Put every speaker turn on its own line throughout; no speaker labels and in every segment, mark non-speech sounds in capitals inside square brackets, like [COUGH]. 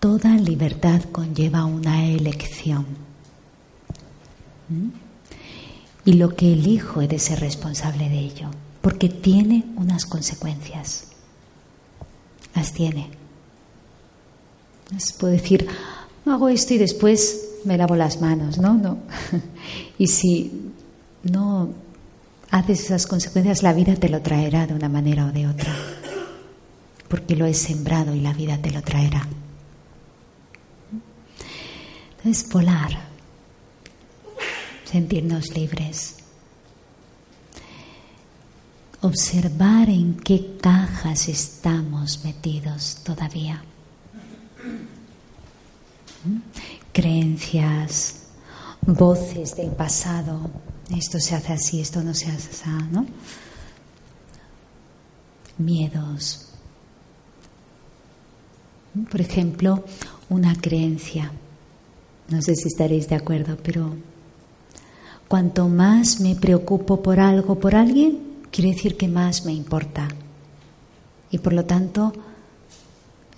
Toda libertad conlleva una elección. ¿Mm? Y lo que elijo he de ser responsable de ello, porque tiene unas consecuencias. Las tiene. puedo decir, hago esto y después me lavo las manos, ¿no? No. [LAUGHS] y si no haces esas consecuencias, la vida te lo traerá de una manera o de otra, porque lo he sembrado y la vida te lo traerá. Entonces, volar, sentirnos libres, observar en qué cajas estamos metidos todavía. Creencias, voces del pasado, esto se hace así, esto no se hace así, ¿no? Miedos. Por ejemplo, una creencia. No sé si estaréis de acuerdo, pero cuanto más me preocupo por algo, por alguien, quiere decir que más me importa. Y por lo tanto,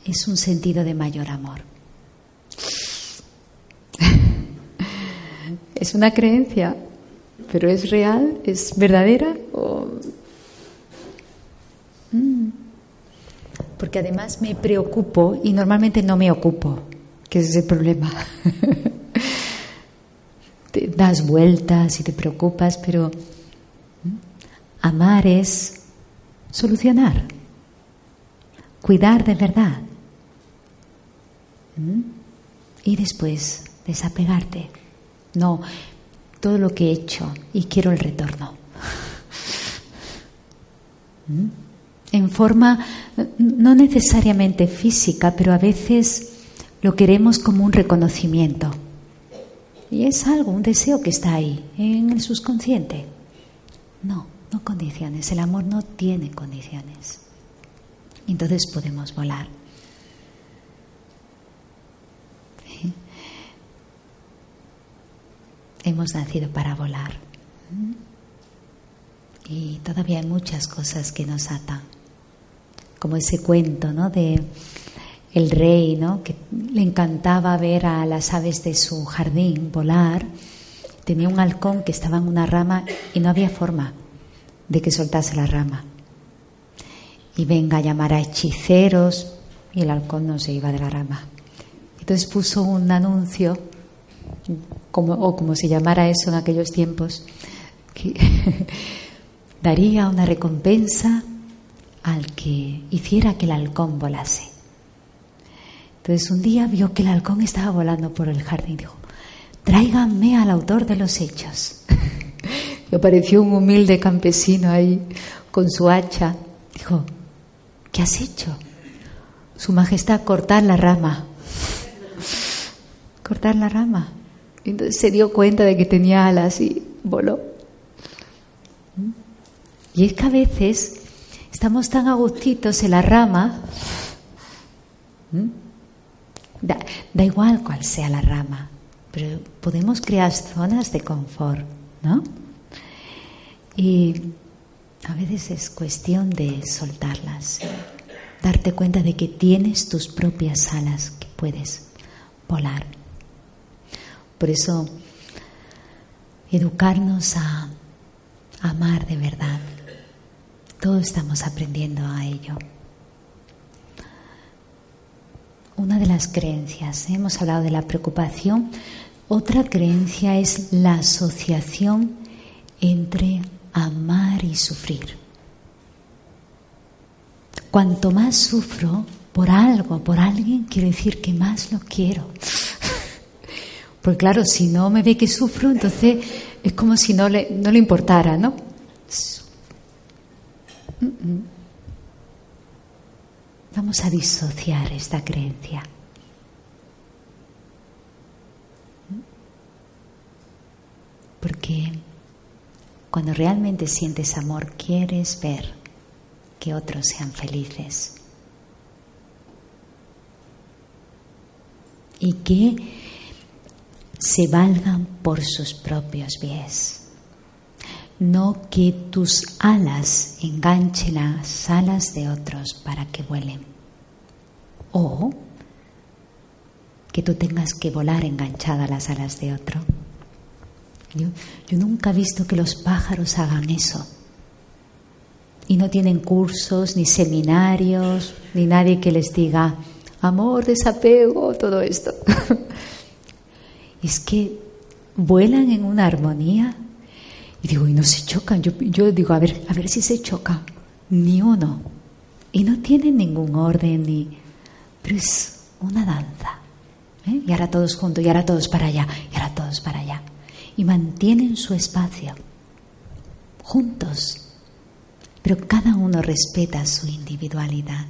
es un sentido de mayor amor. [LAUGHS] es una creencia, pero ¿es real? ¿Es verdadera? Mm. Porque además me preocupo y normalmente no me ocupo, que es el problema. [LAUGHS] te das vueltas y te preocupas, pero mm, amar es solucionar, cuidar de verdad. Mm. Y después desapegarte. No, todo lo que he hecho y quiero el retorno. ¿Mm? En forma no necesariamente física, pero a veces lo queremos como un reconocimiento. Y es algo, un deseo que está ahí, en el subconsciente. No, no condiciones. El amor no tiene condiciones. Entonces podemos volar. Hemos nacido para volar. Y todavía hay muchas cosas que nos atan. Como ese cuento, ¿no? De el rey, ¿no? Que le encantaba ver a las aves de su jardín volar. Tenía un halcón que estaba en una rama y no había forma de que soltase la rama. Y venga a llamar a hechiceros y el halcón no se iba de la rama. Entonces puso un anuncio o como se llamara eso en aquellos tiempos, que [LAUGHS] daría una recompensa al que hiciera que el halcón volase. Entonces un día vio que el halcón estaba volando por el jardín y dijo, tráiganme al autor de los hechos. [LAUGHS] y apareció un humilde campesino ahí con su hacha. Dijo, ¿qué has hecho? Su Majestad, cortar la rama. [LAUGHS] cortar la rama. Entonces se dio cuenta de que tenía alas y voló. Y es que a veces estamos tan agustitos en la rama, da, da, igual cuál sea la rama, pero podemos crear zonas de confort, ¿no? Y a veces es cuestión de soltarlas, darte cuenta de que tienes tus propias alas, que puedes volar. Por eso, educarnos a amar de verdad. Todos estamos aprendiendo a ello. Una de las creencias, ¿eh? hemos hablado de la preocupación, otra creencia es la asociación entre amar y sufrir. Cuanto más sufro por algo, por alguien, quiere decir que más lo quiero Porque claro, si no me ve que sufro, entonces es como si no le, no le importara, ¿no? Vamos a disociar esta creencia. Porque cuando realmente sientes amor, quieres ver que otros sean felices. Y que se valgan por sus propios pies. No que tus alas enganchen las alas de otros para que vuelen. O que tú tengas que volar enganchada a las alas de otro. Yo, yo nunca he visto que los pájaros hagan eso. Y no tienen cursos, ni seminarios, ni nadie que les diga amor, desapego, todo esto. [LAUGHS] es que vuelan en una armonía. Y digo, y no se chocan. Yo, yo digo, a ver, a ver si se chocan. Ni uno. Y no tienen ningún orden, ni... pero es una danza. ¿eh? Y ahora todos juntos, y ahora todos para allá, y ahora todos para allá. Y mantienen su espacio, juntos. Pero cada uno respeta su individualidad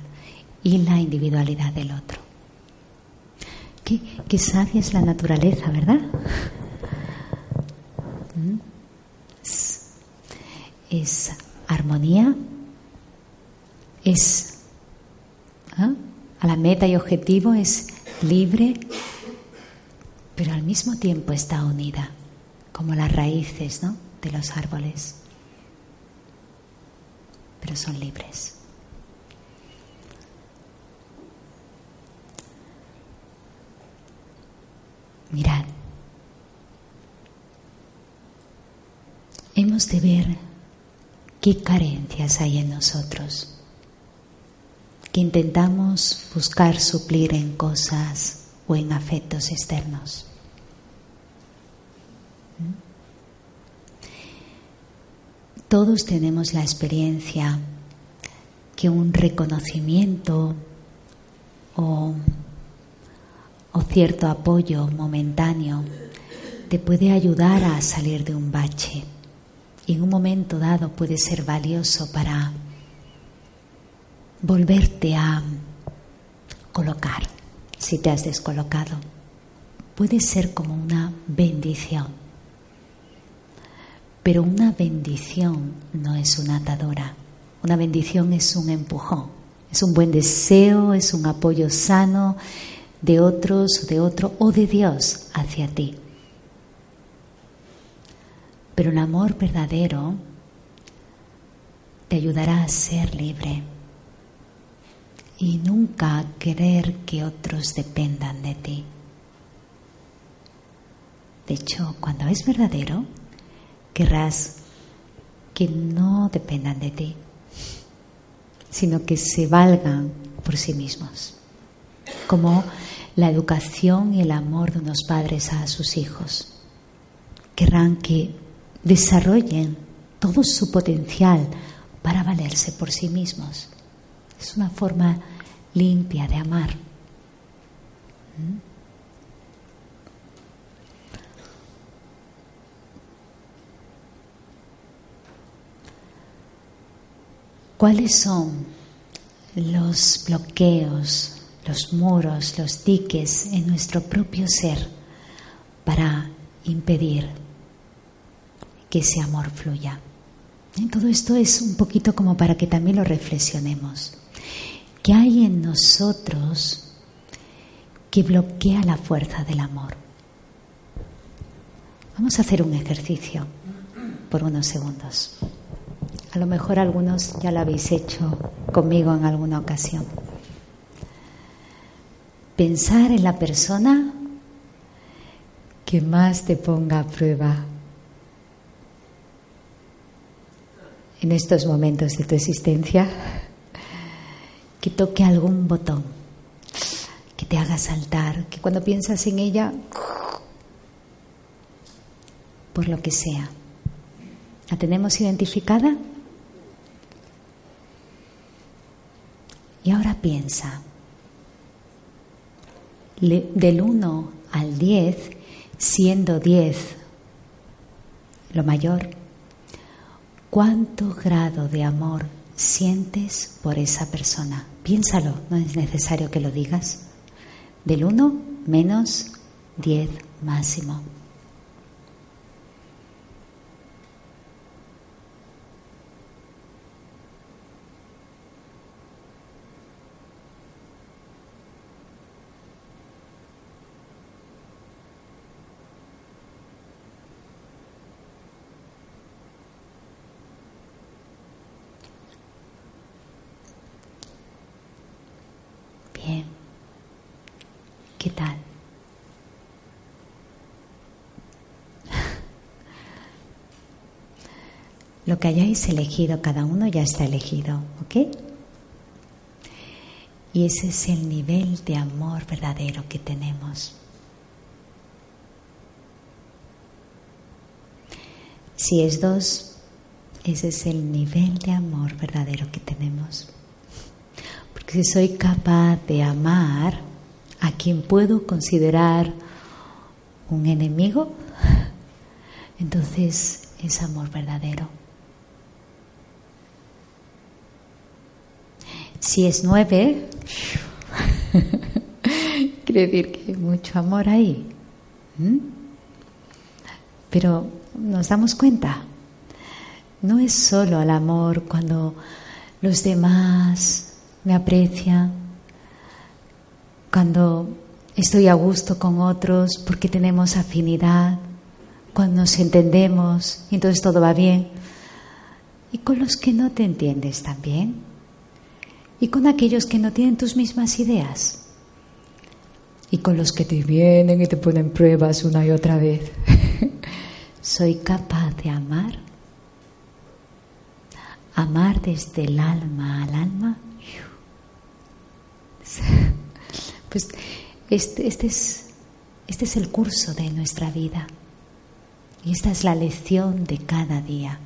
y la individualidad del otro. Qué, sabia es la naturaleza, ¿verdad? ¿Mm? Es, armonía, es ¿ah? a la meta y objetivo, es libre, pero al mismo tiempo está unida, como las raíces ¿no? de los árboles, pero son libres. Mirad, hemos de ver qué carencias hay en nosotros, que intentamos buscar suplir en cosas o en afectos externos. Todos tenemos la experiencia que un reconocimiento o o cierto apoyo momentáneo te puede ayudar a salir de un bache. Y en un momento dado puede ser valioso para volverte a colocar si te has descolocado. Puede ser como una bendición, pero una bendición no es una atadura, una bendición es un empujón, es un buen deseo, es un apoyo sano, de otros, de otro o de Dios hacia ti. Pero el amor verdadero te ayudará a ser libre y nunca querer que otros dependan de ti. De hecho, cuando es verdadero, querrás que no dependan de ti, sino que se valgan por sí mismos, como la educación y el amor de unos padres a sus hijos. Querrán que desarrollen todo su potencial para valerse por sí mismos. Es una forma limpia de amar. ¿Mm? ¿Cuáles son los bloqueos los muros, los diques en nuestro propio ser para impedir que ese amor fluya. todo esto es un poquito como para que también lo reflexionemos. ¿Qué hay en nosotros que bloquea la fuerza del amor? Vamos a hacer un ejercicio por unos segundos. A lo mejor algunos ya lo habéis hecho conmigo en alguna ocasión pensar en la persona que más te ponga a prueba en estos momentos de tu existencia, que toque algún botón, que te haga saltar, que cuando piensas en ella, por lo que sea, ¿la tenemos identificada? Y ahora piensa, del 1 al 10, siendo 10 lo mayor, ¿cuánto grado de amor sientes por esa persona? Piénsalo, no es necesario que lo digas. Del 1 menos 10 máximo. ¿Qué tal? Lo que hayáis elegido cada uno ya está elegido, ¿ok? Y ese es el nivel de amor verdadero que tenemos. Si es dos, ese es el nivel de amor verdadero que tenemos. Porque si soy capaz de amar, a quien puedo considerar un enemigo, [LAUGHS] entonces es amor verdadero. Si es nueve, [LAUGHS] quiere decir que hay mucho amor ahí. Pero nos damos cuenta, no es solo el amor cuando los demás me aprecian, cuando estoy a gusto con otros porque tenemos afinidad, cuando nos entendemos entonces todo va bien. Y con los que no te entiendes también. Y con aquellos que no tienen tus mismas ideas. Y con los que te vienen y te ponen pruebas una y otra vez. [LAUGHS] ¿Soy capaz de amar? Amar desde el alma al alma. [LAUGHS] Pues este, este, es, este es el curso de nuestra vida. Y esta es la lección de cada día.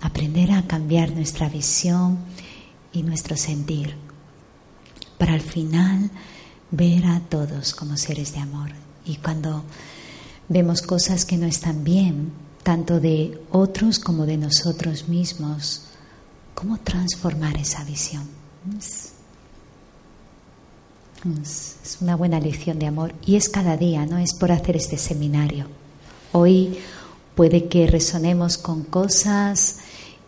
Aprender a cambiar nuestra visión y nuestro sentir. Para al final ver a todos como seres de amor. Y cuando vemos cosas que no están bien, tanto de otros como de nosotros mismos, ¿cómo transformar esa visión? Es una buena lección de amor y es cada día, no es por hacer este seminario. Hoy puede que resonemos con cosas,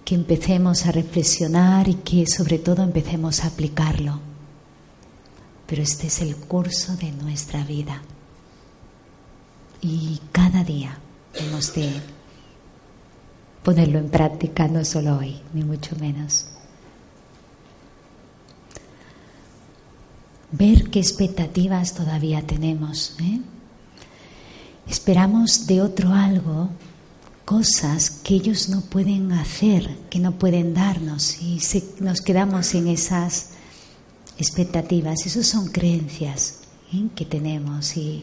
que empecemos a reflexionar y que sobre todo empecemos a aplicarlo. Pero este es el curso de nuestra vida. Y cada día hemos de ponerlo en práctica, no solo hoy, ni mucho menos. ver qué expectativas todavía tenemos. ¿eh? Esperamos de otro algo cosas que ellos no pueden hacer, que no pueden darnos y nos quedamos en esas expectativas. Esas son creencias ¿eh? que tenemos y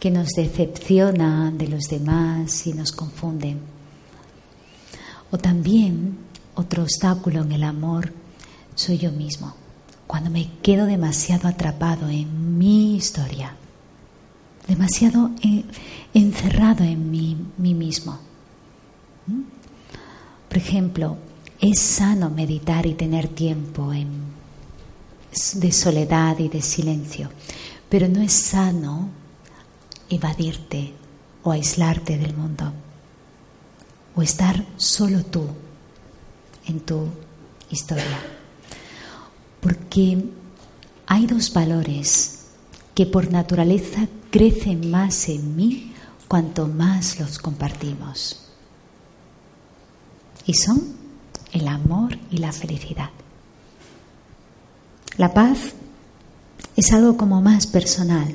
que nos decepcionan de los demás y nos confunden. O también otro obstáculo en el amor soy yo mismo cuando me quedo demasiado atrapado en mi historia, demasiado encerrado en mí, mismo. Por ejemplo, es sano meditar y tener tiempo de soledad y de silencio, pero no es sano evadirte o aislarte del mundo o estar solo tú en tu historia porque hay dos valores que por naturaleza crecen más en mí cuanto más los compartimos. Y son el amor y la felicidad. La paz es algo como más personal.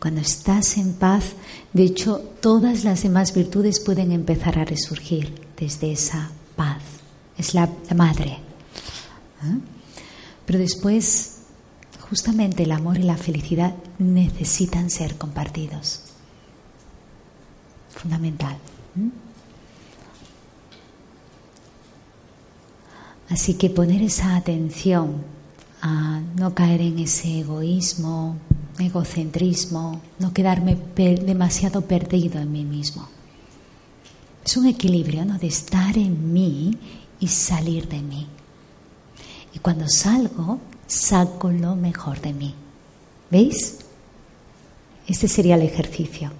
Cuando estás en paz, de hecho, todas las demás virtudes pueden empezar a resurgir desde esa paz. Es la, madre. ¿eh? Pero después, justamente el amor y la felicidad necesitan ser compartidos. Fundamental. Así que poner esa atención a no caer en ese egoísmo egocentrismo, no quedarme demasiado perdido en mí mismo. Es un equilibrio, ¿no? De estar en mí y salir de mí. Y cuando salgo, saco lo mejor de mí. ¿Veis? Este sería el ejercicio.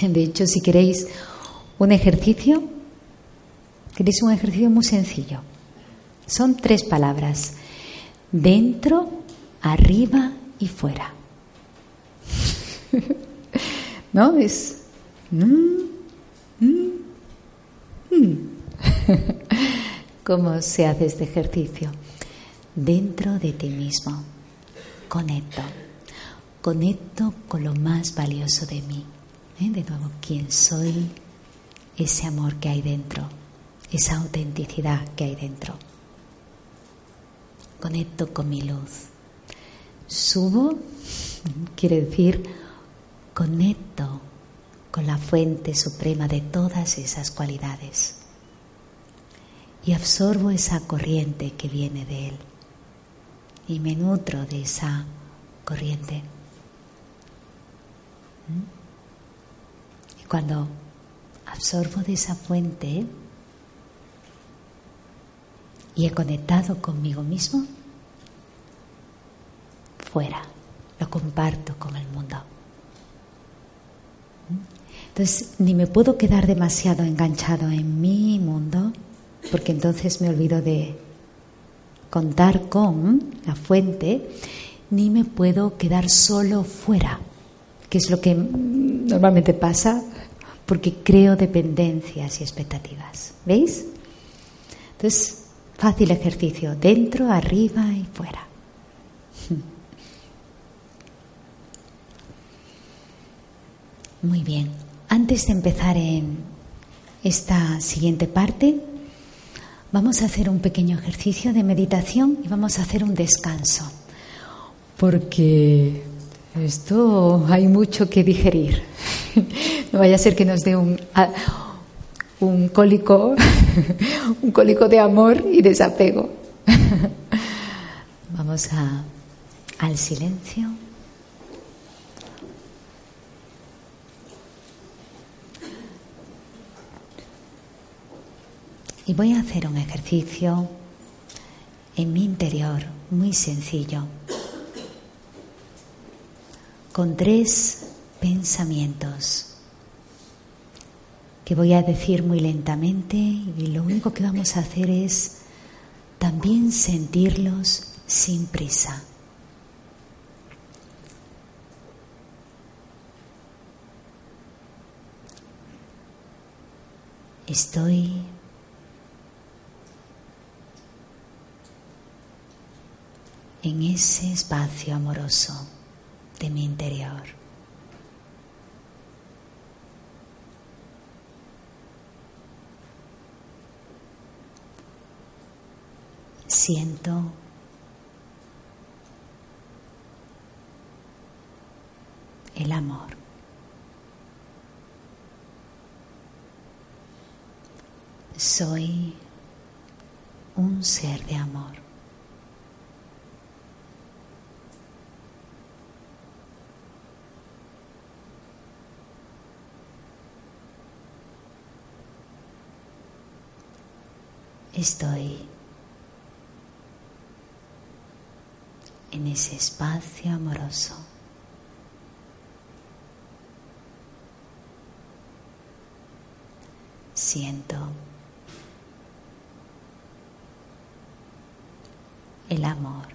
De hecho, si queréis un ejercicio, queréis un ejercicio muy sencillo. Son tres palabras. Dentro, arriba y fuera. [LAUGHS] ¿No? Es... Mm, mm, mm. [LAUGHS] ¿Cómo se hace este ejercicio? Dentro de ti mismo. Conecto. Conecto con lo más valioso de mí. ¿Eh? De nuevo, quién soy, ese amor que hay dentro, esa autenticidad que hay dentro. Conecto con mi luz. Subo, quiere decir, conecto con la fuente suprema de todas esas cualidades y absorbo esa corriente que viene de Él y me nutro de esa corriente. ¿Mm? Y cuando absorbo de esa fuente y he conectado conmigo mismo, fuera, lo comparto con el mundo. Entonces, ni me puedo quedar demasiado enganchado en mi mundo, porque entonces me olvido de contar con la fuente, ni me puedo quedar solo fuera, que es lo que normalmente pasa porque creo dependencias y expectativas. ¿Veis? Entonces, fácil ejercicio, dentro, arriba y fuera. Muy bien, antes de empezar en esta siguiente parte, Vamos a hacer un pequeño ejercicio de meditación y vamos a hacer un descanso, porque esto hay mucho que digerir. [LAUGHS] No vaya a ser que nos dé un, un cólico, [LAUGHS] un cólico de amor y desapego. [LAUGHS] Vamos a, al silencio. Y voy a hacer un ejercicio en mi interior muy sencillo, con tres pensamientos que voy a decir muy lentamente y lo único que vamos a hacer es también sentirlos sin prisa. Estoy en ese espacio amoroso de mi interior. Siento el amor. Soy un ser de amor. estoy en ese espacio amoroso. Siento el amor.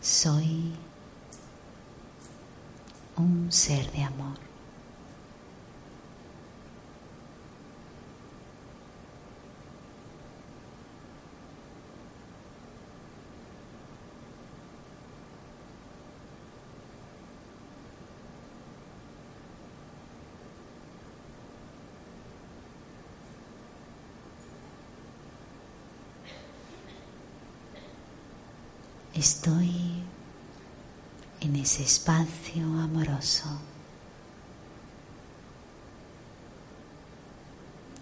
Soy un ser de amor. Estoy en ese espacio amoroso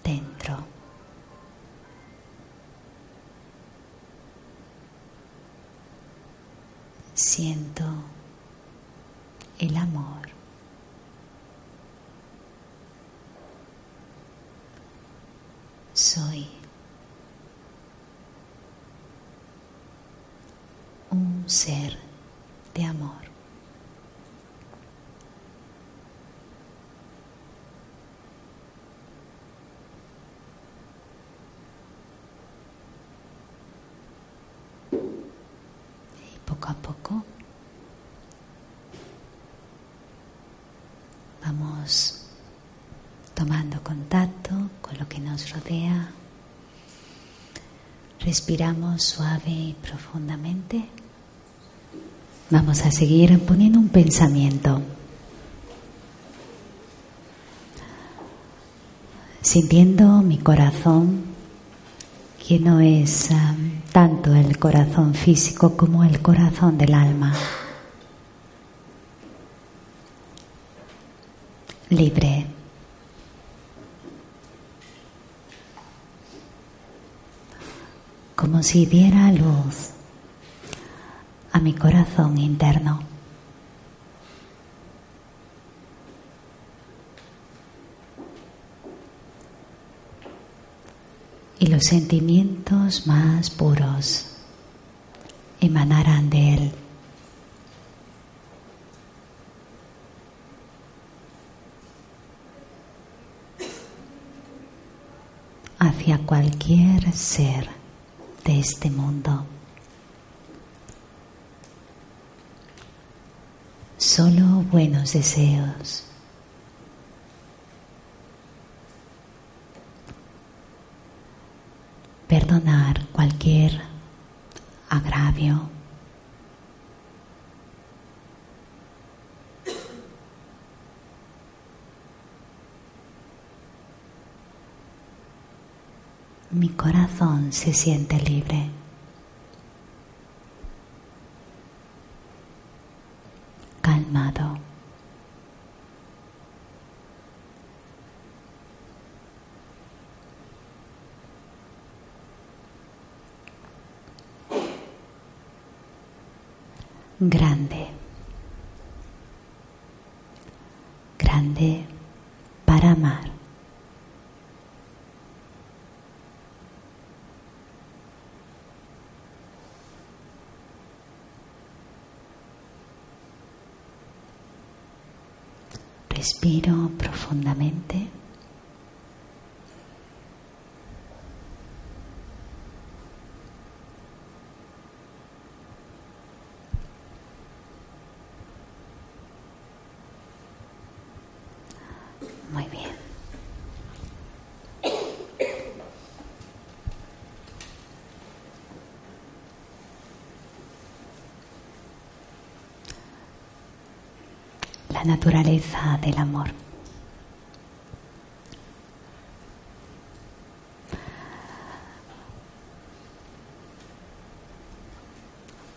dentro. siento el amor. Soy un ser de amor. poco a poco vamos tomando contacto con lo que nos rodea. Respiramos suave y profundamente. Vamos a seguir poniendo un pensamiento. Sintiendo mi corazón, que no es um, tanto el corazón físico como el corazón del alma. Libre. Como si diera luz a mi corazón interno. Y los sentimientos más puros emanarán de él. hacia cualquier ser de este mundo. solo buenos deseos. Perdonar cualquier agravio. Mi corazón se siente libre. grande, grande para amar. Respiro profundamente. Naturaleza del amor.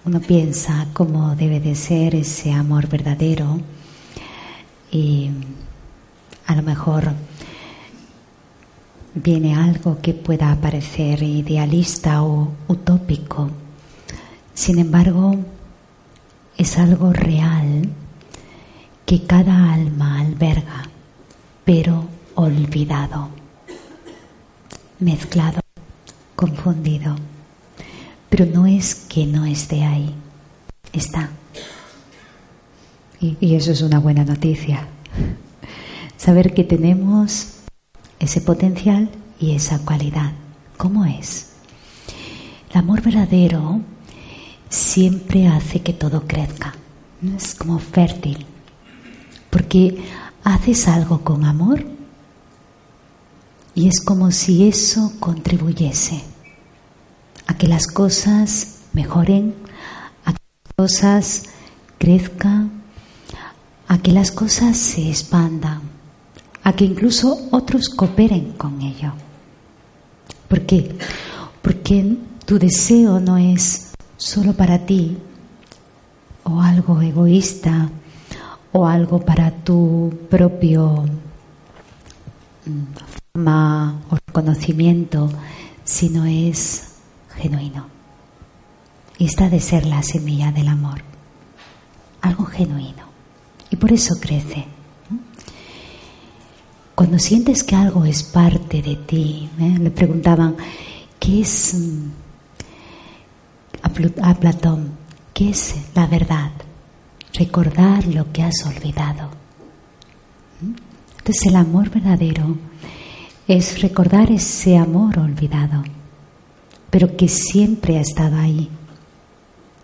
Uno piensa cómo debe de ser ese amor verdadero y a lo mejor viene algo que pueda parecer idealista o utópico. Sin embargo, es algo real que cada alma alberga, pero olvidado, mezclado, confundido. Pero no es que no esté ahí, está. Y, eso es una buena noticia. Saber que tenemos ese potencial y esa cualidad. ¿Cómo es? El amor verdadero siempre hace que todo crezca. Es como fértil, porque haces algo con amor y es como si eso contribuyese a que las cosas mejoren, a que las cosas crezcan, a que las cosas se expandan, a que incluso otros cooperen con ello. ¿Por qué? Porque tu deseo no es solo para ti o algo egoísta o algo para tu propio mm, fama o reconocimiento, sino es genuino. Y esta de ser la semilla del amor. algo genuino. Y por eso crece. Cuando sientes que algo es parte de ti, ¿eh? le preguntaban, ¿qué es mm, a Platón? ¿Qué es la verdad? Recordar lo que has olvidado. Entonces el amor verdadero es recordar ese amor olvidado, pero que siempre ha estado ahí.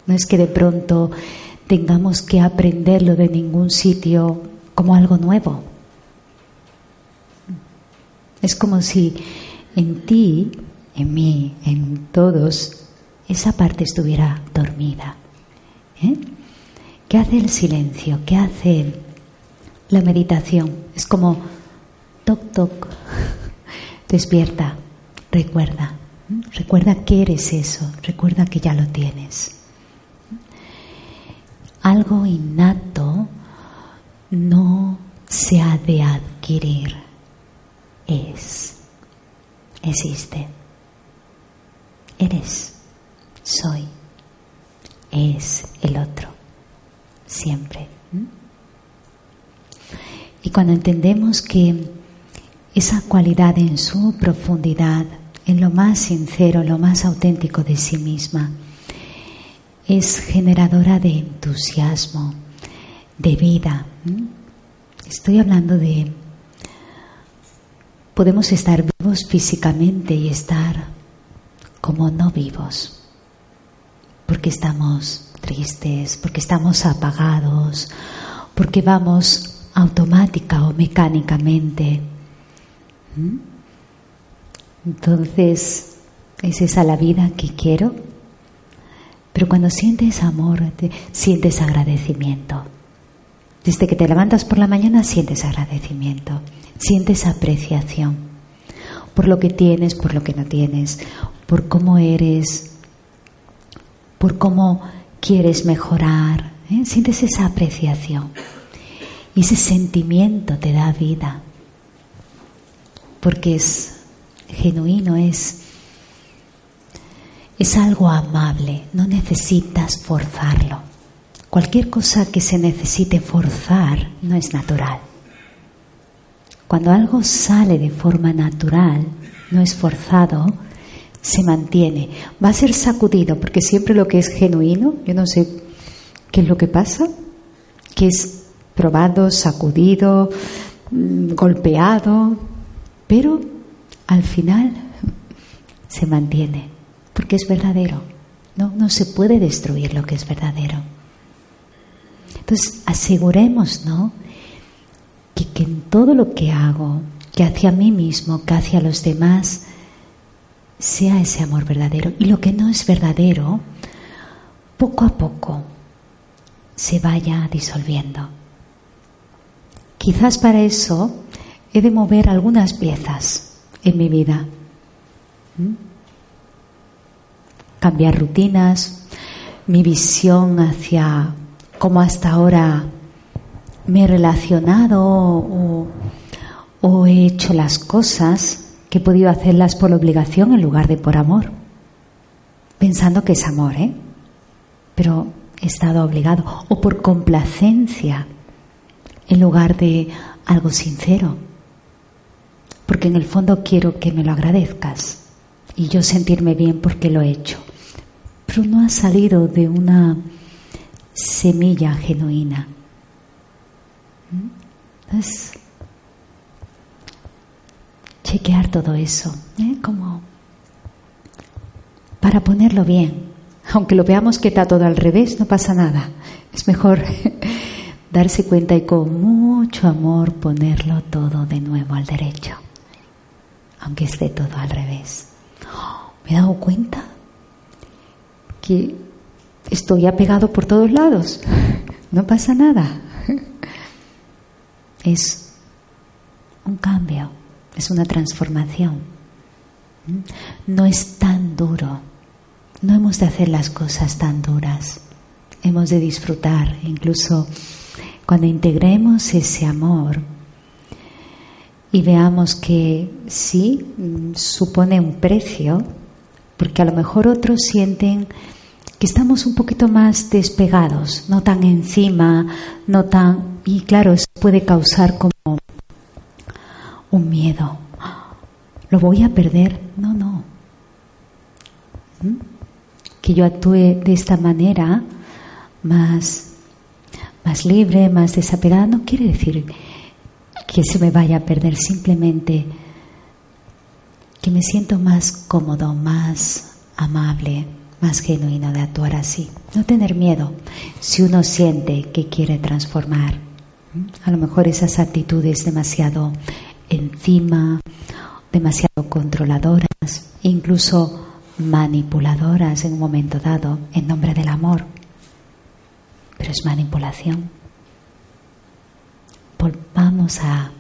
No es que de pronto tengamos que aprenderlo de ningún sitio como algo nuevo. Es como si en ti, en mí, en todos, esa parte estuviera dormida. ¿Eh? ¿Qué hace el silencio? ¿Qué hace la meditación? Es como toc toc, [LAUGHS] despierta, recuerda, recuerda que eres eso, recuerda que ya lo tienes. Algo innato no se ha de adquirir, es, existe, eres, soy, es el otro, siempre. Y cuando entendemos que esa cualidad en su profundidad, en lo más sincero, lo más auténtico de sí misma, es generadora de entusiasmo, de vida. Estoy hablando de... Podemos estar vivos físicamente y estar como no vivos, porque estamos tristes, porque estamos apagados, porque vamos automática o mecánicamente. Entonces, ¿es esa la vida que quiero? Pero cuando sientes amor, sientes agradecimiento. Desde que te levantas por la mañana sientes agradecimiento, sientes apreciación por lo que tienes, por lo que no tienes, por cómo eres, por cómo quieres mejorar. ¿eh? Sientes esa apreciación. Y ese sentimiento te da vida, porque es genuino, es, es algo amable, no necesitas forzarlo. Cualquier cosa que se necesite forzar no es natural. Cuando algo sale de forma natural, no es forzado, se mantiene. Va a ser sacudido, porque siempre lo que es genuino, yo no sé qué es lo que pasa, que es probado, sacudido, mm, golpeado, pero al final se mantiene, porque es verdadero. No, no se puede destruir lo que es verdadero. Entonces, aseguremos, ¿no? Que, que en todo lo que hago, que hacia mí mismo, que hacia los demás, sea ese amor verdadero. Y lo que no es verdadero, poco a poco se vaya disolviendo. Quizás para eso he de mover algunas piezas en mi vida. ¿Mm? Cambiar rutinas, mi visión hacia cómo hasta ahora me he relacionado o, o he hecho las cosas he podido hacerlas por obligación en lugar de por amor. Pensando que es amor, ¿eh? Pero he estado obligado. O por complacencia en lugar de algo sincero. Porque en el fondo quiero que me lo agradezcas y yo sentirme bien porque lo he hecho. Pero no ha salido de una semilla genuina. Entonces, chequear todo eso, ¿eh? como para ponerlo bien. Aunque lo veamos que está todo al revés, no pasa nada. Es mejor [LAUGHS] darse cuenta y con mucho amor ponerlo todo de nuevo al derecho, aunque esté todo al revés. Me he dado cuenta que estoy apegado por todos lados, [LAUGHS] no pasa nada. [LAUGHS] Es un cambio, es una transformación. No es tan duro, no hemos de hacer las cosas tan duras, hemos de disfrutar, incluso cuando integremos ese amor y veamos que sí, supone un precio, porque a lo mejor otros sienten que estamos un poquito más despegados, no tan encima, no tan... Y claro, eso puede causar como un miedo. ¿Lo voy a perder? No, no. ¿Mm? Que yo actúe de esta manera más, más libre, más desapegada, no quiere decir que se me vaya a perder, simplemente que me siento más cómodo, más amable, más genuino de actuar así. No tener miedo si uno siente que quiere transformar. A lo mejor esas actitudes demasiado encima, demasiado controladoras, incluso manipuladoras en un momento dado en nombre del amor. Pero es manipulación. Volvamos a,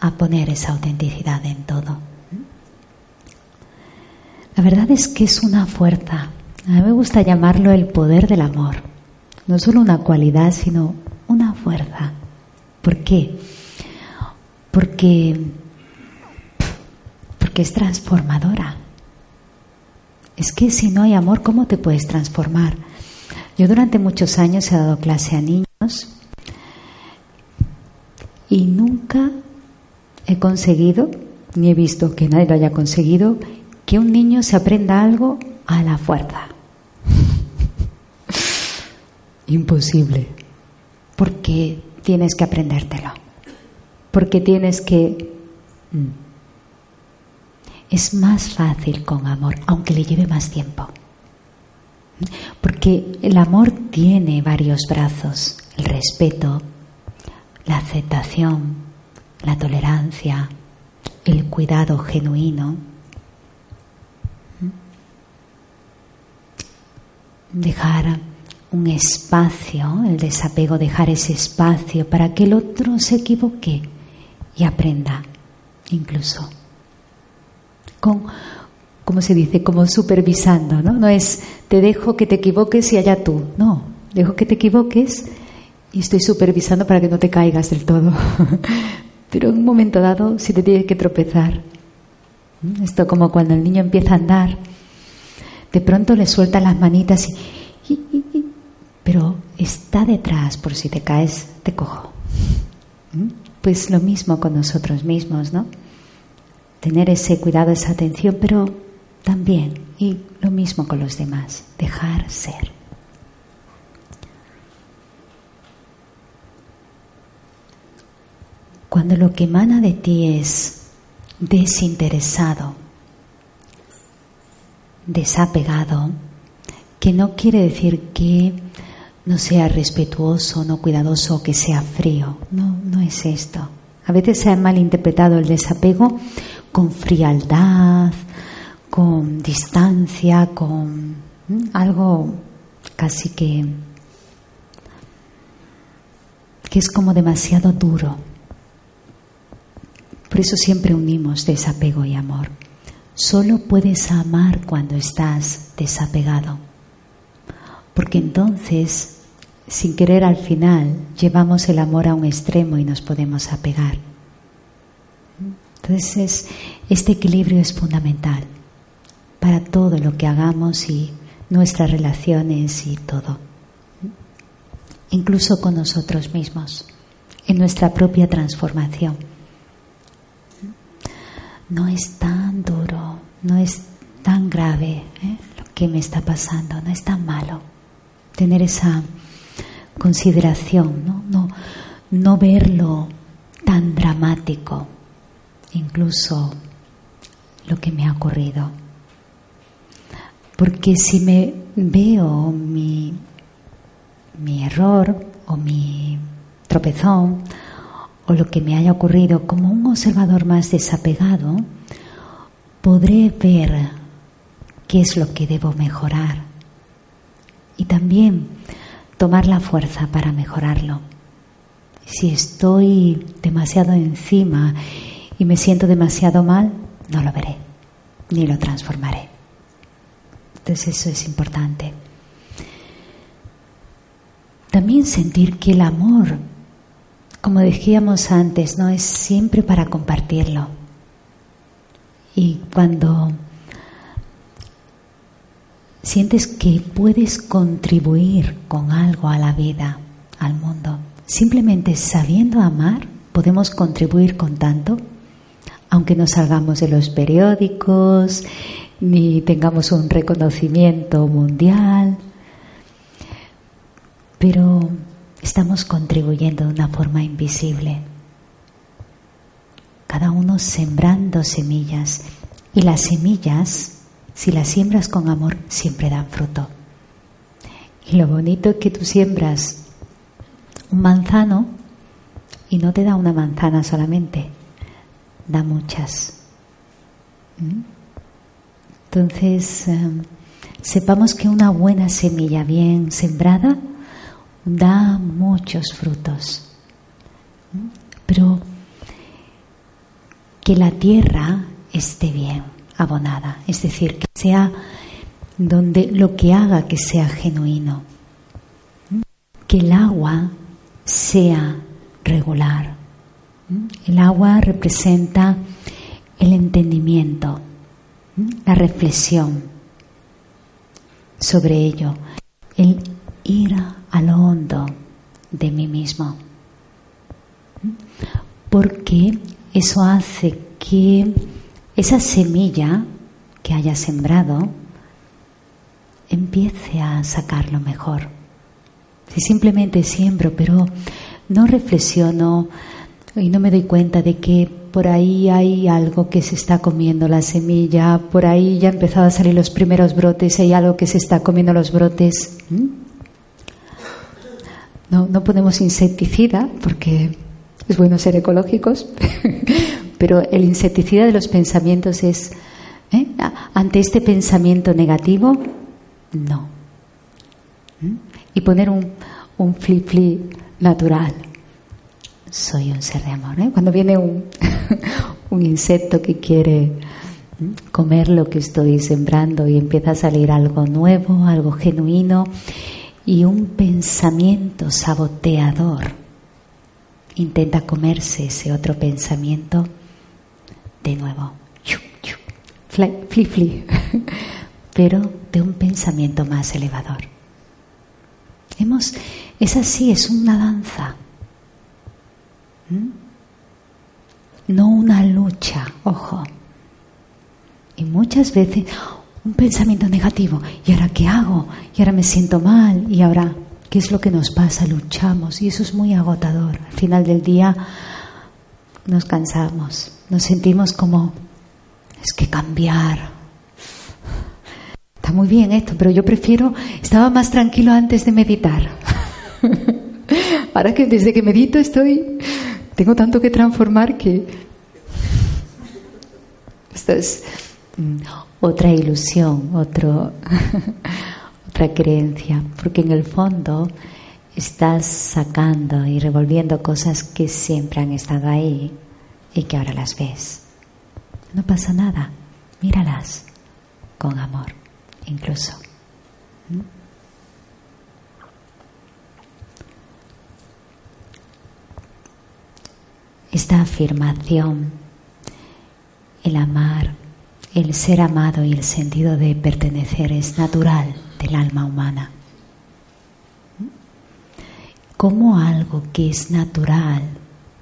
a poner esa autenticidad en todo. La verdad es que es una fuerza. A mí me gusta llamarlo el poder del amor. No solo una cualidad, sino una fuerza. ¿Por qué? Porque, porque es transformadora. Es que si no hay amor, ¿cómo te puedes transformar? Yo durante muchos años he dado clase a niños y nunca he conseguido, ni he visto que nadie lo haya conseguido, que un niño se aprenda algo a la fuerza. [LAUGHS] Imposible. Porque tienes que aprendértelo. Porque tienes que... Mm, es más fácil con amor, aunque le lleve más tiempo. Porque el amor tiene varios brazos. El respeto, la aceptación, la tolerancia, el cuidado genuino, dejar un espacio, el desapego, dejar ese espacio para que el otro se equivoque y aprenda, incluso. Con, como se dice, como supervisando, ¿no? No es te dejo que te equivoques y allá tú, no, dejo que te equivoques y estoy supervisando para que no te caigas del todo. [LAUGHS] Pero en un momento dado, si te tienes que tropezar, esto como cuando el niño empieza a andar, de pronto le suelta las manitas y, pero está detrás por si te caes, te cojo. ¿Mm? Pues lo mismo con nosotros mismos, ¿no? Tener ese cuidado, esa atención, pero también, y lo mismo con los demás, dejar ser. Cuando lo que emana de ti es desinteresado, desapegado, que no quiere decir que no sea respetuoso, no cuidadoso, que sea frío. No, no es esto. A veces se ha malinterpretado el desapego con frialdad, con distancia, con algo casi que que es como demasiado duro. Por eso siempre unimos desapego y amor. Solo puedes amar cuando estás desapegado, porque entonces, sin querer al final, llevamos el amor a un extremo y nos podemos apegar. Entonces, este equilibrio es fundamental para todo lo que hagamos y nuestras relaciones y todo, incluso con nosotros mismos, en nuestra propia transformación no es tan duro, no es tan grave ¿eh? lo que me está pasando, no es tan malo. Tener esa consideración, ¿no? No, no verlo tan dramático, incluso lo que me ha ocurrido. Porque si me veo mi, mi error o mi tropezón o lo que me haya ocurrido como un observador más desapegado, podré ver qué es lo que debo mejorar y también tomar la fuerza para mejorarlo. Si estoy demasiado encima y me siento demasiado mal, no lo veré ni lo transformaré. Entonces eso es importante. También sentir que el amor como decíamos antes, no es siempre para compartirlo. Y cuando sientes que puedes contribuir con algo a la vida, al mundo. Simplemente sabiendo amar, podemos contribuir con tanto, aunque no salgamos de los periódicos, ni tengamos un reconocimiento mundial, pero estamos contribuyendo de una forma invisible. Cada uno sembrando semillas y las semillas si las siembras con amor, siempre dan fruto. Y lo bonito es que tú siembras un manzano y no te da una manzana solamente, da muchas. ¿Mm? Entonces, em, sepamos que una buena semilla bien sembrada da muchos frutos. ¿Mm? Pero que la tierra esté bien abonada, es decir, que sea donde lo que haga que sea genuino, que el agua sea regular. El agua representa el entendimiento, la reflexión sobre ello, el ir a lo hondo de mí mismo. Porque eso hace que esa semilla que haya sembrado empiece a sacar lo mejor. Si simplemente siembro, pero no reflexiono y no me doy cuenta de que por ahí hay algo que se está comiendo la semilla, por ahí ya han empezado a salir los primeros brotes, hay algo que se está comiendo los brotes. No, no ponemos insecticida porque es bueno ser ecológicos, [LAUGHS] pero el insecticida de los pensamientos es, ¿eh? ante este pensamiento negativo, no. ¿Mm? Y poner un, un flip flip natural. Soy un ser de amor. ¿eh? Cuando viene un, [LAUGHS] un insecto que quiere comer lo que estoy sembrando y empieza a salir algo nuevo, algo genuino y un pensamiento saboteador intenta comerse ese otro pensamiento, de nuevo, fli, fli, [LAUGHS] pero de un pensamiento más elevador. Hemos, es así, es una danza, no una lucha, ojo. Y muchas veces un pensamiento negativo, ¿y ahora qué hago? Y ahora me siento mal, y ahora, ¿qué es lo que nos pasa? Luchamos, y eso es muy agotador. Al final del día nos cansamos, nos sentimos como, es que cambiar. Está muy bien esto, pero yo prefiero, estaba más tranquilo antes de meditar. [LAUGHS] Ahora que desde que medito estoy, tengo tanto que transformar que... Esto es mm, otra ilusión, otro, [LAUGHS] otra creencia, porque en el fondo estás sacando y revolviendo cosas que siempre han estado ahí y que ahora las ves. No pasa nada, míralas con amor, incluso. ¿Mm? Esta afirmación, el amar, el ser amado y el sentido de pertenecer es natural del alma humana. ¿Cómo algo que es natural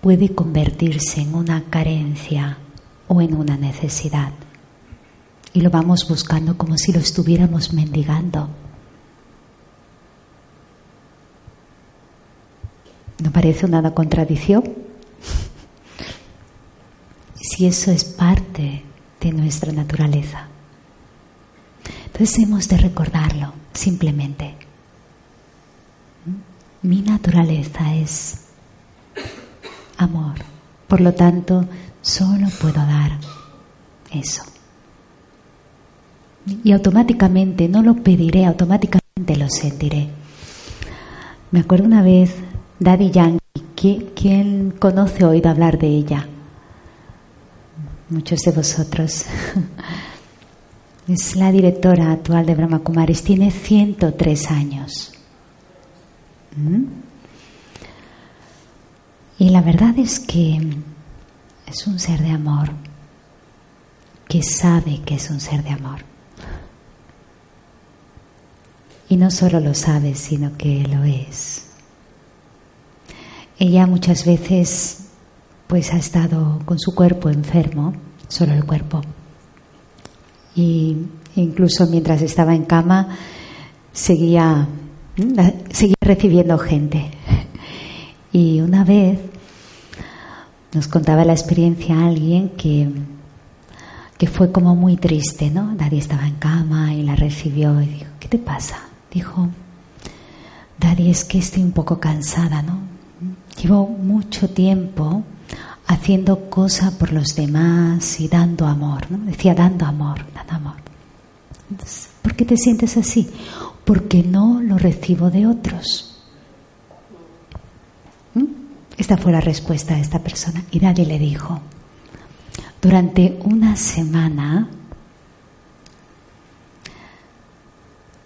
puede convertirse en una carencia o en una necesidad. Y lo vamos buscando como si lo estuviéramos mendigando. ¿No parece una contradicción? [LAUGHS] si eso es parte de nuestra naturaleza. Entonces hemos de recordarlo simplemente. Mi naturaleza es amor. Por lo tanto, solo puedo dar eso. Y automáticamente, no lo pediré, automáticamente lo sentiré. Me acuerdo una vez, Daddy Yankee, ¿quién conoce o oído hablar de ella? Muchos de vosotros. [LAUGHS] Es la directora actual de Brahma Kumaris, tiene 103 años. Y la verdad es que es un ser de amor que sabe que es un ser de amor. Y no solo lo sabe, sino que lo es. Ella muchas veces pues ha estado con su cuerpo enfermo, solo el cuerpo. Y incluso mientras estaba en cama seguía, seguía recibiendo gente. Y una vez nos contaba la experiencia alguien que, que fue como muy triste, ¿no? Nadie estaba en cama y la recibió y dijo, ¿qué te pasa? Dijo, Daddy, es que estoy un poco cansada, ¿no? Llevo mucho tiempo haciendo cosas por los demás y dando amor, ¿no? Decía dando amor, dando amor. ¿Por qué te sientes así? Porque no lo recibo de otros. ¿Mm? Esta fue la respuesta de esta persona. Y Daddy le dijo, durante una semana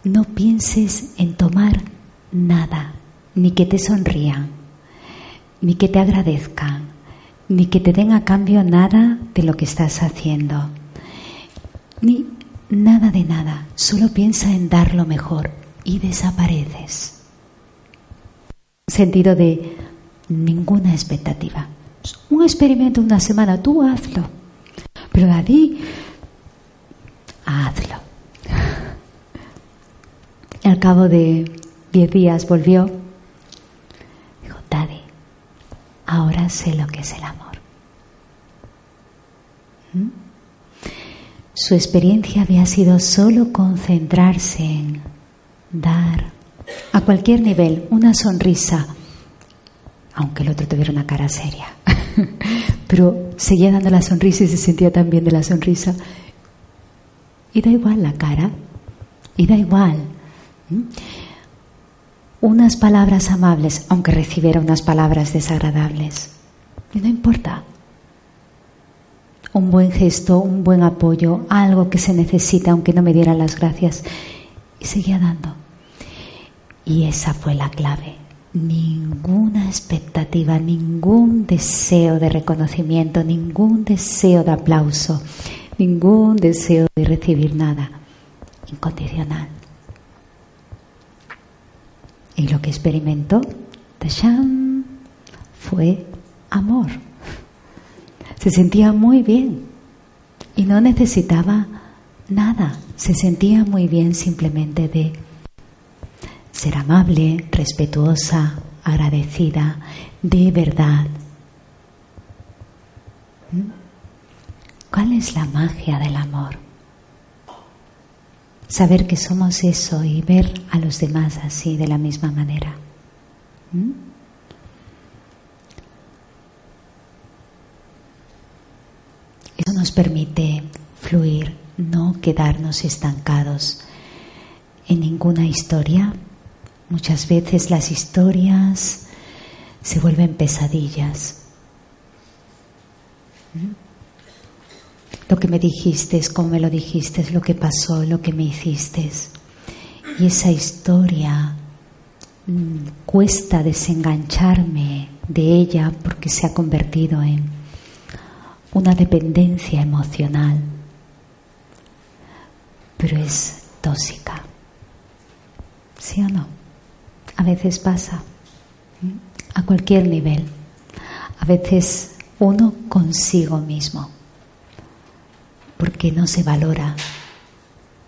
no pienses en tomar nada, ni que te sonrían, ni que te agradezcan, ni que te den a cambio nada de lo que estás haciendo, ni nada de nada, solo piensa en dar lo mejor y desapareces. Sentido de ninguna expectativa. Un experimento una semana, tú hazlo. Pero Daddy, hazlo. Al cabo de diez días volvió. Dijo, Daddy, ahora sé lo que es el amor. ¿Mm? Su experiencia había sido solo concentrarse en dar a cualquier nivel una sonrisa, aunque el otro tuviera una cara seria. [LAUGHS] Pero seguía dando la sonrisa y se sentía tan bien de la sonrisa. Y da igual la cara, y da igual unas palabras amables, aunque recibiera unas palabras desagradables. Y no importa. Un buen gesto, un buen apoyo, algo que se necesita, aunque no me dieran las gracias. Y seguía dando. Y esa fue la clave. Ninguna expectativa, ningún deseo de reconocimiento, ningún deseo de aplauso, ningún deseo de recibir nada. Incondicional. Y lo que experimentó Tashan fue amor. Se sentía muy bien y no necesitaba nada. Se sentía muy bien simplemente de ser amable, respetuosa, agradecida, de verdad. ¿Mm? ¿Cuál es la magia del amor? saber que somos eso y ver a los demás así de la misma manera. ¿Mm? Eso nos permite fluir, no quedarnos estancados en ninguna historia. Muchas veces las historias se vuelven pesadillas. Lo que me dijiste, cómo me lo dijiste, lo que pasó, lo que me hiciste. Y esa historia mm, cuesta desengancharme de ella porque se ha convertido en una dependencia emocional, pero es tóxica. ¿Sí o no? A veces pasa, a cualquier nivel, a veces uno consigo mismo porque no se valora,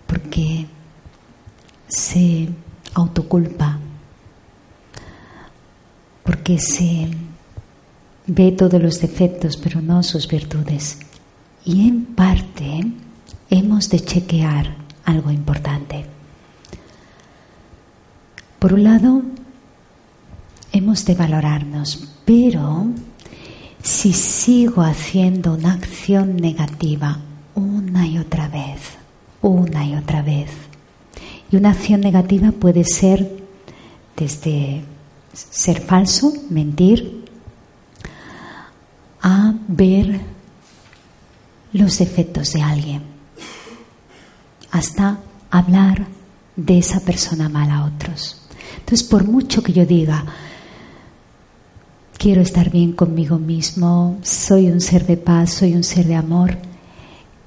porque se autoculpa, porque se ve todos los defectos pero no sus virtudes. Y en parte hemos de chequear algo importante. Por un lado, hemos de valorarnos, pero si sigo haciendo una acción negativa una y otra vez, una y otra vez. Y una acción negativa puede ser desde ser falso, mentir, a ver los defectos de alguien, hasta hablar de esa persona mal a otros. Entonces, por mucho que yo diga, quiero estar bien conmigo mismo, soy un ser de paz, soy un ser de amor,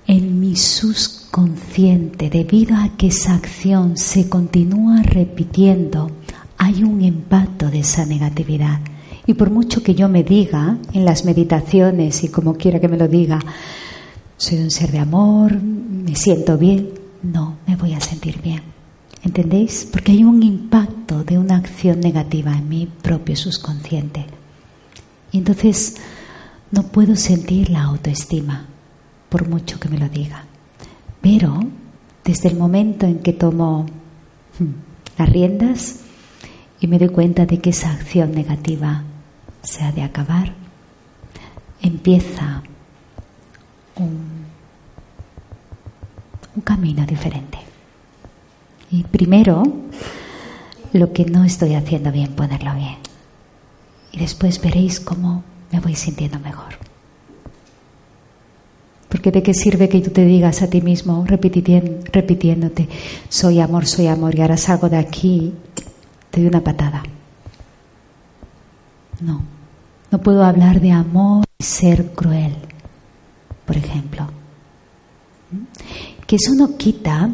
en mi sus consciente, debido a que esa acción se continúa repitiendo, hay un impacto de esa negatividad. Y por mucho que yo me diga en las meditaciones y como quiera que me lo diga, soy un ser de amor, me siento bien, no, me voy a sentir bien. ¿Entendéis? Porque hay un impacto de una acción negativa en mi propio subconsciente. Y entonces no puedo sentir la autoestima, por mucho que me lo diga. Pero desde el momento en que tomo hmm, las riendas y me doy cuenta de que esa acción negativa se ha de acabar, empieza un, camino diferente. Y primero, lo que no estoy haciendo bien, ponerlo bien. Y después veréis cómo me voy sintiendo mejor. Porque de qué sirve que tú te digas a ti mismo, repitiéndote, soy amor, soy amor, y ahora salgo de aquí, te doy una patada. No, no puedo hablar de amor y ser cruel, por ejemplo. Que eso no quita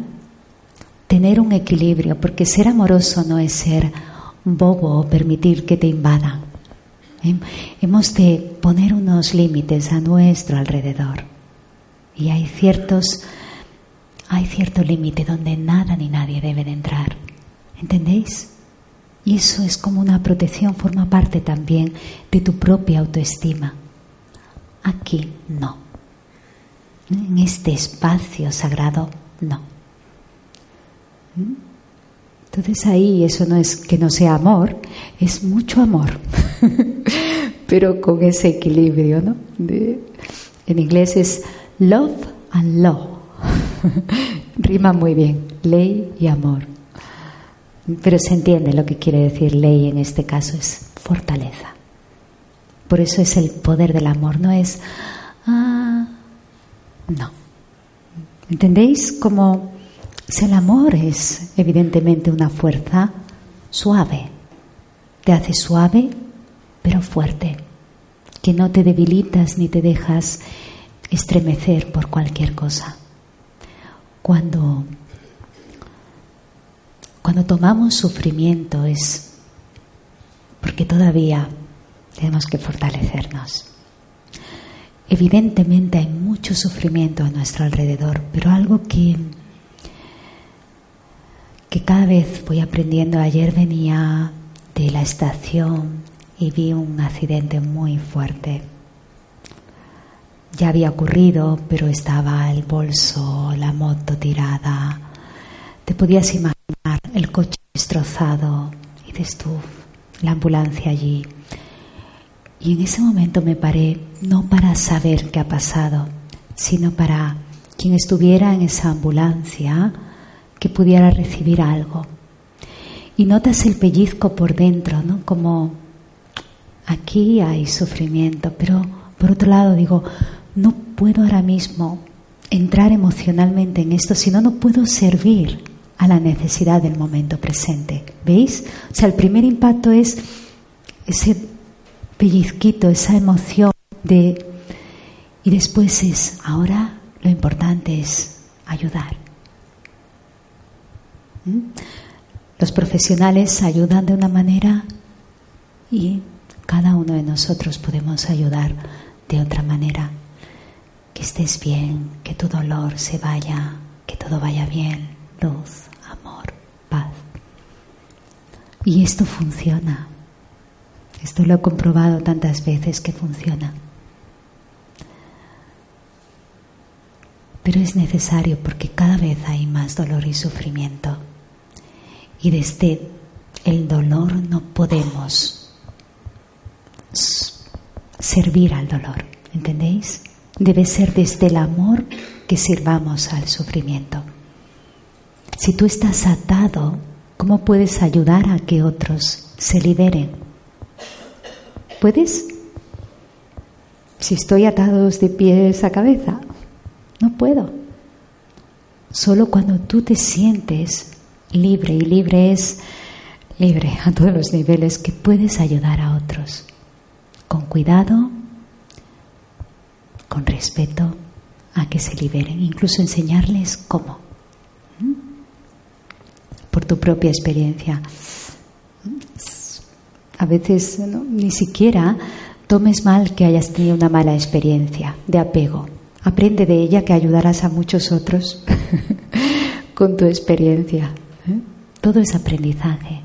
tener un equilibrio, porque ser amoroso no es ser bobo o permitir que te invadan. ¿eh? Hemos de poner unos límites a nuestro alrededor. Y hay ciertos, hay cierto límite donde nada ni nadie debe de entrar. ¿Entendéis? Y eso es como una protección, forma parte también de tu propia autoestima. Aquí no. En este espacio sagrado no. Entonces ahí eso no es que no sea amor, es mucho amor, [LAUGHS] pero con ese equilibrio, ¿no? en inglés es love and law. [LAUGHS] Rima muy bien, ley y amor. Pero se entiende lo que quiere decir ley en este caso, es fortaleza. Por eso es el poder del amor, no es, ah, no. ¿Entendéis? Como si el amor es evidentemente una fuerza suave, te hace suave pero fuerte, que no te debilitas ni te dejas estremecer por cualquier cosa. Cuando, cuando tomamos sufrimiento es porque todavía tenemos que fortalecernos. Evidentemente hay mucho sufrimiento a nuestro alrededor, pero algo que que cada vez voy aprendiendo. Ayer venía de la estación y vi un accidente muy fuerte. Ya había ocurrido, pero estaba el bolso, la moto tirada. Te podías imaginar el coche destrozado y dices tú, la ambulancia allí. Y en ese momento me paré no para saber qué ha pasado, sino para quien estuviera en esa ambulancia que pudiera recibir algo. Y notas el pellizco por dentro, ¿no? Como aquí hay sufrimiento, pero por otro lado digo, no puedo ahora mismo entrar emocionalmente en esto, si no, no puedo servir a la necesidad del momento presente. ¿Veis? O sea, el primer impacto es ese pellizquito, esa emoción de... Y después es, ahora lo importante es ayudar. ¿Mm? Los profesionales ayudan de una manera y cada uno de nosotros podemos ayudar de otra manera. Que estés bien, que tu dolor se vaya, que todo vaya bien, luz, amor, paz. Y esto funciona. Esto lo he comprobado tantas veces que funciona. Pero es necesario porque cada vez hay más dolor y sufrimiento. Y desde el dolor no podemos servir al dolor, ¿entendéis? Debe ser desde el amor que sirvamos al sufrimiento. Si tú estás atado, ¿cómo puedes ayudar a que otros se liberen? ¿Puedes? Si estoy atado de pies a cabeza, no puedo. Solo cuando tú te sientes libre y libre es libre a todos los niveles que puedes ayudar a otros con cuidado, con respeto, a que se liberen, incluso enseñarles cómo. Por tu propia experiencia. A veces ni siquiera tomes mal que hayas tenido una mala experiencia de apego. Aprende de ella que ayudarás a muchos otros [LAUGHS] con tu experiencia. ¿eh? Todo es aprendizaje.